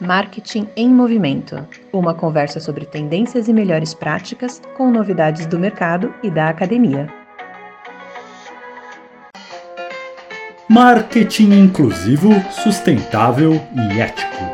Marketing em Movimento uma conversa sobre tendências e melhores práticas com novidades do mercado e da academia. Marketing inclusivo, sustentável e ético.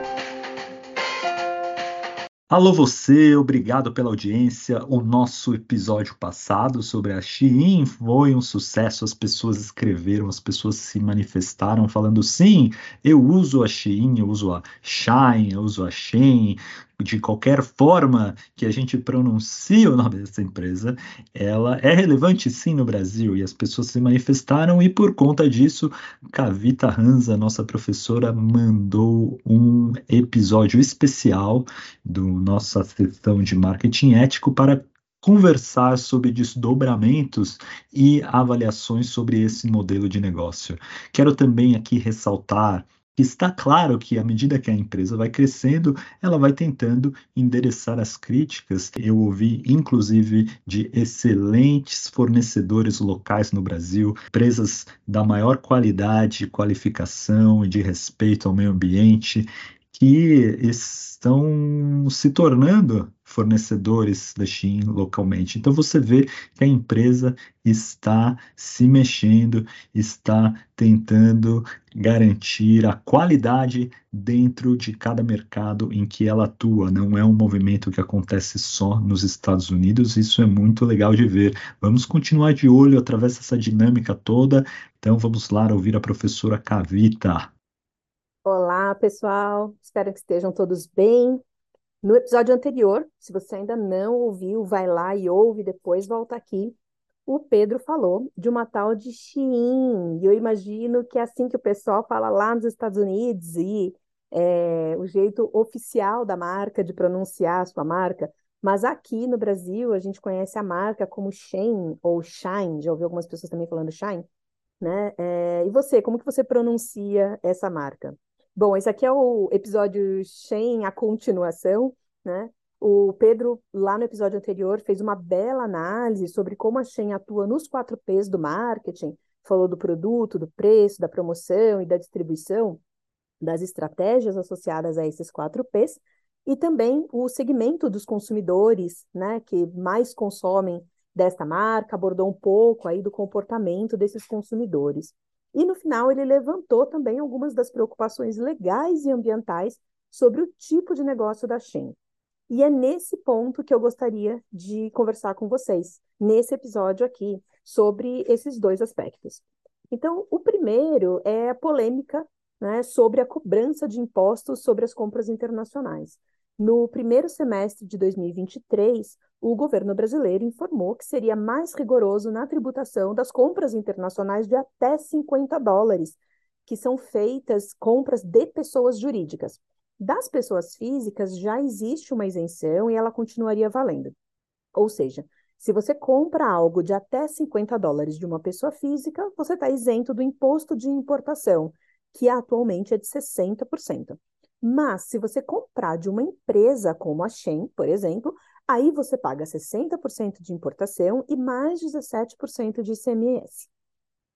Alô você, obrigado pela audiência. O nosso episódio passado sobre a Shein foi um sucesso. As pessoas escreveram, as pessoas se manifestaram falando sim, eu uso a Shein, eu uso a Shine, eu uso a Shein de qualquer forma que a gente pronuncie o nome dessa empresa, ela é relevante sim no Brasil e as pessoas se manifestaram e por conta disso, Kavita Hansa, nossa professora, mandou um episódio especial do nossa sessão de marketing ético para conversar sobre desdobramentos e avaliações sobre esse modelo de negócio. Quero também aqui ressaltar está claro que à medida que a empresa vai crescendo, ela vai tentando endereçar as críticas. Eu ouvi, inclusive, de excelentes fornecedores locais no Brasil, empresas da maior qualidade, qualificação e de respeito ao meio ambiente, que estão se tornando fornecedores da Shein localmente. Então você vê que a empresa está se mexendo, está tentando garantir a qualidade dentro de cada mercado em que ela atua. Não é um movimento que acontece só nos Estados Unidos, isso é muito legal de ver. Vamos continuar de olho através dessa dinâmica toda. Então vamos lá ouvir a professora Cavita. Olá, pessoal. Espero que estejam todos bem. No episódio anterior, se você ainda não ouviu, vai lá e ouve, depois volta aqui. O Pedro falou de uma tal de Shein, e eu imagino que é assim que o pessoal fala lá nos Estados Unidos, e é, o jeito oficial da marca de pronunciar a sua marca, mas aqui no Brasil a gente conhece a marca como Shein ou Shine, já ouvi algumas pessoas também falando Shine, né? É, e você, como que você pronuncia essa marca? Bom, esse aqui é o episódio Shen, a continuação, né? O Pedro, lá no episódio anterior, fez uma bela análise sobre como a Shen atua nos quatro P's do marketing, falou do produto, do preço, da promoção e da distribuição, das estratégias associadas a esses quatro P's, e também o segmento dos consumidores, né, que mais consomem desta marca, abordou um pouco aí do comportamento desses consumidores. E no final ele levantou também algumas das preocupações legais e ambientais sobre o tipo de negócio da Shen. E é nesse ponto que eu gostaria de conversar com vocês, nesse episódio aqui, sobre esses dois aspectos. Então, o primeiro é a polêmica né, sobre a cobrança de impostos sobre as compras internacionais. No primeiro semestre de 2023, o governo brasileiro informou que seria mais rigoroso na tributação das compras internacionais de até 50 dólares, que são feitas compras de pessoas jurídicas. Das pessoas físicas já existe uma isenção e ela continuaria valendo. Ou seja, se você compra algo de até 50 dólares de uma pessoa física, você está isento do imposto de importação, que atualmente é de 60%. Mas, se você comprar de uma empresa como a Shen, por exemplo, aí você paga 60% de importação e mais 17% de ICMS.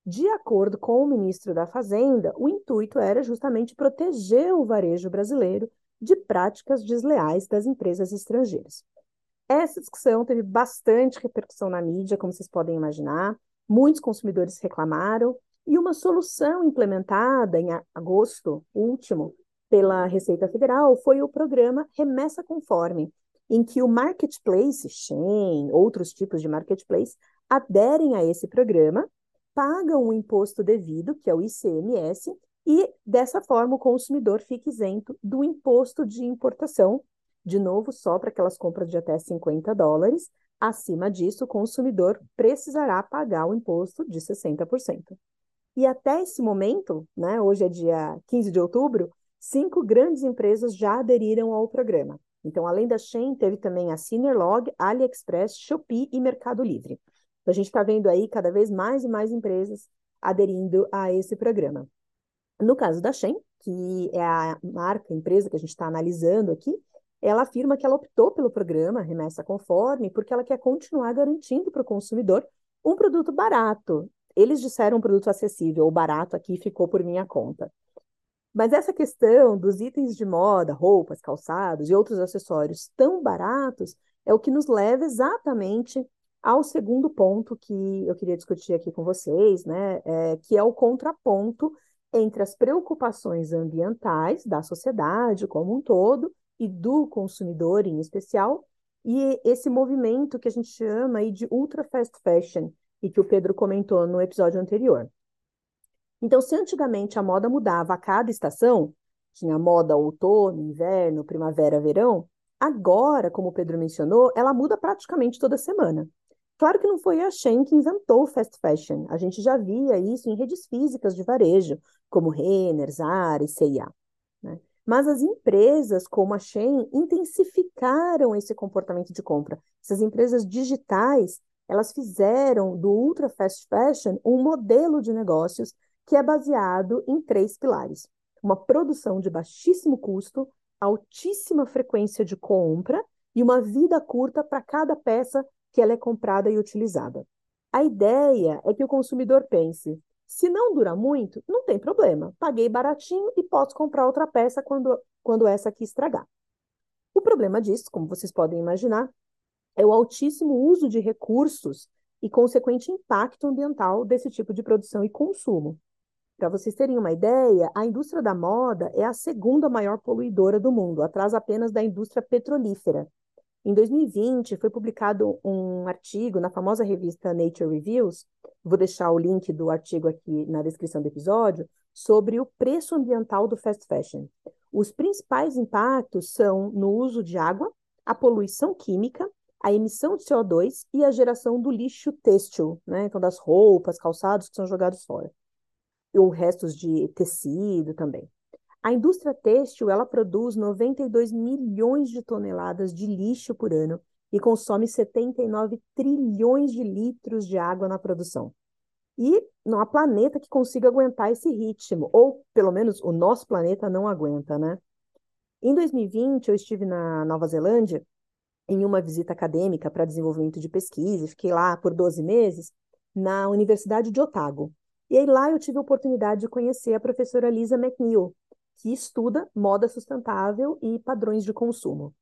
De acordo com o ministro da Fazenda, o intuito era justamente proteger o varejo brasileiro de práticas desleais das empresas estrangeiras. Essa discussão teve bastante repercussão na mídia, como vocês podem imaginar. Muitos consumidores reclamaram, e uma solução implementada em agosto último pela Receita Federal foi o programa Remessa Conforme, em que o marketplace, Shen, outros tipos de marketplace, aderem a esse programa, pagam o imposto devido, que é o ICMS, e dessa forma o consumidor fica isento do imposto de importação, de novo, só para aquelas compras de até 50 dólares. Acima disso, o consumidor precisará pagar o imposto de 60%. E até esse momento, né, hoje é dia 15 de outubro, cinco grandes empresas já aderiram ao programa. Então, além da Shein, teve também a Cinerlog, AliExpress, Shopee e Mercado Livre. Então, a gente está vendo aí cada vez mais e mais empresas aderindo a esse programa. No caso da Shein, que é a marca, empresa que a gente está analisando aqui, ela afirma que ela optou pelo programa Remessa Conforme porque ela quer continuar garantindo para o consumidor um produto barato. Eles disseram um produto acessível, o barato aqui ficou por minha conta. Mas essa questão dos itens de moda, roupas, calçados e outros acessórios tão baratos é o que nos leva exatamente ao segundo ponto que eu queria discutir aqui com vocês, né? É, que é o contraponto entre as preocupações ambientais da sociedade como um todo e do consumidor em especial, e esse movimento que a gente chama aí de ultra fast fashion, e que o Pedro comentou no episódio anterior. Então, se antigamente a moda mudava a cada estação, tinha moda outono, inverno, primavera, verão, agora, como o Pedro mencionou, ela muda praticamente toda semana. Claro que não foi a Shein que inventou o fast fashion. A gente já via isso em redes físicas de varejo, como Renner, Zara e C&A. Né? Mas as empresas como a Shein intensificaram esse comportamento de compra. Essas empresas digitais, elas fizeram do ultra fast fashion um modelo de negócios que é baseado em três pilares: uma produção de baixíssimo custo, altíssima frequência de compra e uma vida curta para cada peça que ela é comprada e utilizada. A ideia é que o consumidor pense: se não dura muito, não tem problema, paguei baratinho e posso comprar outra peça quando, quando essa aqui estragar. O problema disso, como vocês podem imaginar, é o altíssimo uso de recursos e consequente impacto ambiental desse tipo de produção e consumo. Para vocês terem uma ideia, a indústria da moda é a segunda maior poluidora do mundo, atrás apenas da indústria petrolífera, em 2020, foi publicado um artigo na famosa revista Nature Reviews, vou deixar o link do artigo aqui na descrição do episódio, sobre o preço ambiental do fast fashion. Os principais impactos são no uso de água, a poluição química, a emissão de CO2 e a geração do lixo têxtil, né? então das roupas, calçados que são jogados fora. Ou restos de tecido também. A indústria têxtil ela produz 92 milhões de toneladas de lixo por ano e consome 79 trilhões de litros de água na produção. E não há planeta que consiga aguentar esse ritmo, ou pelo menos o nosso planeta não aguenta, né? Em 2020, eu estive na Nova Zelândia em uma visita acadêmica para desenvolvimento de pesquisa, fiquei lá por 12 meses, na Universidade de Otago. E aí lá eu tive a oportunidade de conhecer a professora Lisa McNeil, que estuda moda sustentável e padrões de consumo.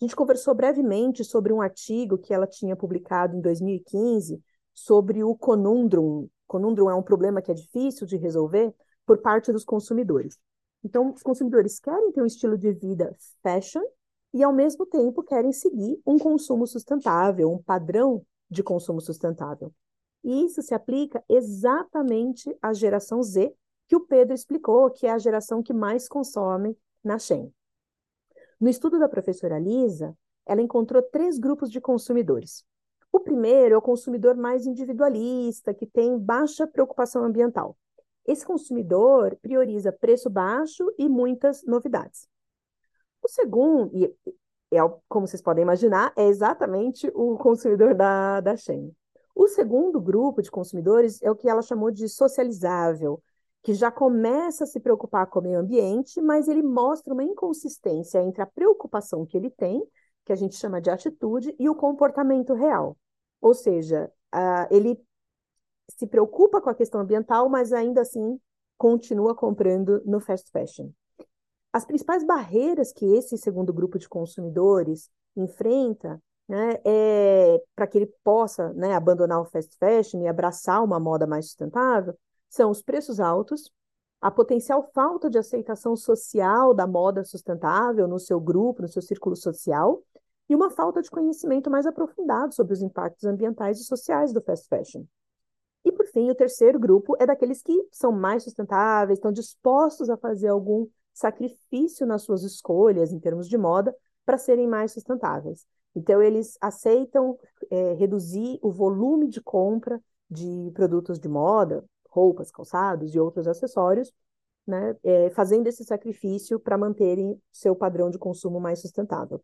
A gente conversou brevemente sobre um artigo que ela tinha publicado em 2015 sobre o conundrum. Conundrum é um problema que é difícil de resolver por parte dos consumidores. Então, os consumidores querem ter um estilo de vida fashion e, ao mesmo tempo, querem seguir um consumo sustentável, um padrão de consumo sustentável. E isso se aplica exatamente à geração Z, que o Pedro explicou que é a geração que mais consome na Shen. No estudo da professora Lisa, ela encontrou três grupos de consumidores. O primeiro é o consumidor mais individualista, que tem baixa preocupação ambiental. Esse consumidor prioriza preço baixo e muitas novidades. O segundo, e é, como vocês podem imaginar, é exatamente o consumidor da, da Shein. O segundo grupo de consumidores é o que ela chamou de socializável, que já começa a se preocupar com o meio ambiente, mas ele mostra uma inconsistência entre a preocupação que ele tem, que a gente chama de atitude, e o comportamento real. Ou seja, uh, ele se preocupa com a questão ambiental, mas ainda assim continua comprando no fast fashion. As principais barreiras que esse segundo grupo de consumidores enfrenta né, é, para que ele possa né, abandonar o fast fashion e abraçar uma moda mais sustentável, são os preços altos, a potencial falta de aceitação social da moda sustentável no seu grupo, no seu círculo social, e uma falta de conhecimento mais aprofundado sobre os impactos ambientais e sociais do fast fashion. E, por fim, o terceiro grupo é daqueles que são mais sustentáveis, estão dispostos a fazer algum sacrifício nas suas escolhas em termos de moda para serem mais sustentáveis. Então, eles aceitam é, reduzir o volume de compra de produtos de moda, roupas, calçados e outros acessórios, né, é, fazendo esse sacrifício para manterem seu padrão de consumo mais sustentável.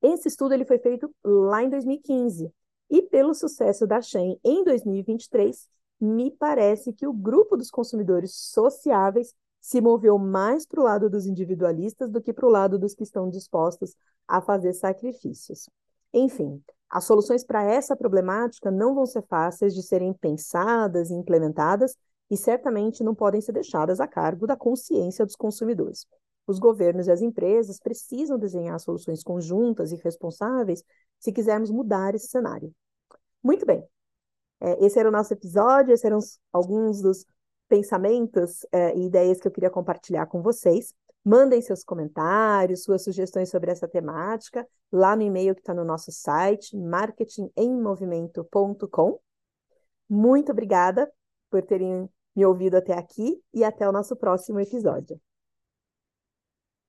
Esse estudo ele foi feito lá em 2015 e pelo sucesso da Shein em 2023, me parece que o grupo dos consumidores sociáveis se moveu mais para o lado dos individualistas do que para o lado dos que estão dispostos a fazer sacrifícios. Enfim, as soluções para essa problemática não vão ser fáceis de serem pensadas e implementadas, e certamente não podem ser deixadas a cargo da consciência dos consumidores. Os governos e as empresas precisam desenhar soluções conjuntas e responsáveis se quisermos mudar esse cenário. Muito bem. É, esse era o nosso episódio, esses eram alguns dos pensamentos é, e ideias que eu queria compartilhar com vocês. Mandem seus comentários, suas sugestões sobre essa temática lá no e-mail que está no nosso site, marketingemmovimento.com. Muito obrigada por terem me ouvido até aqui e até o nosso próximo episódio.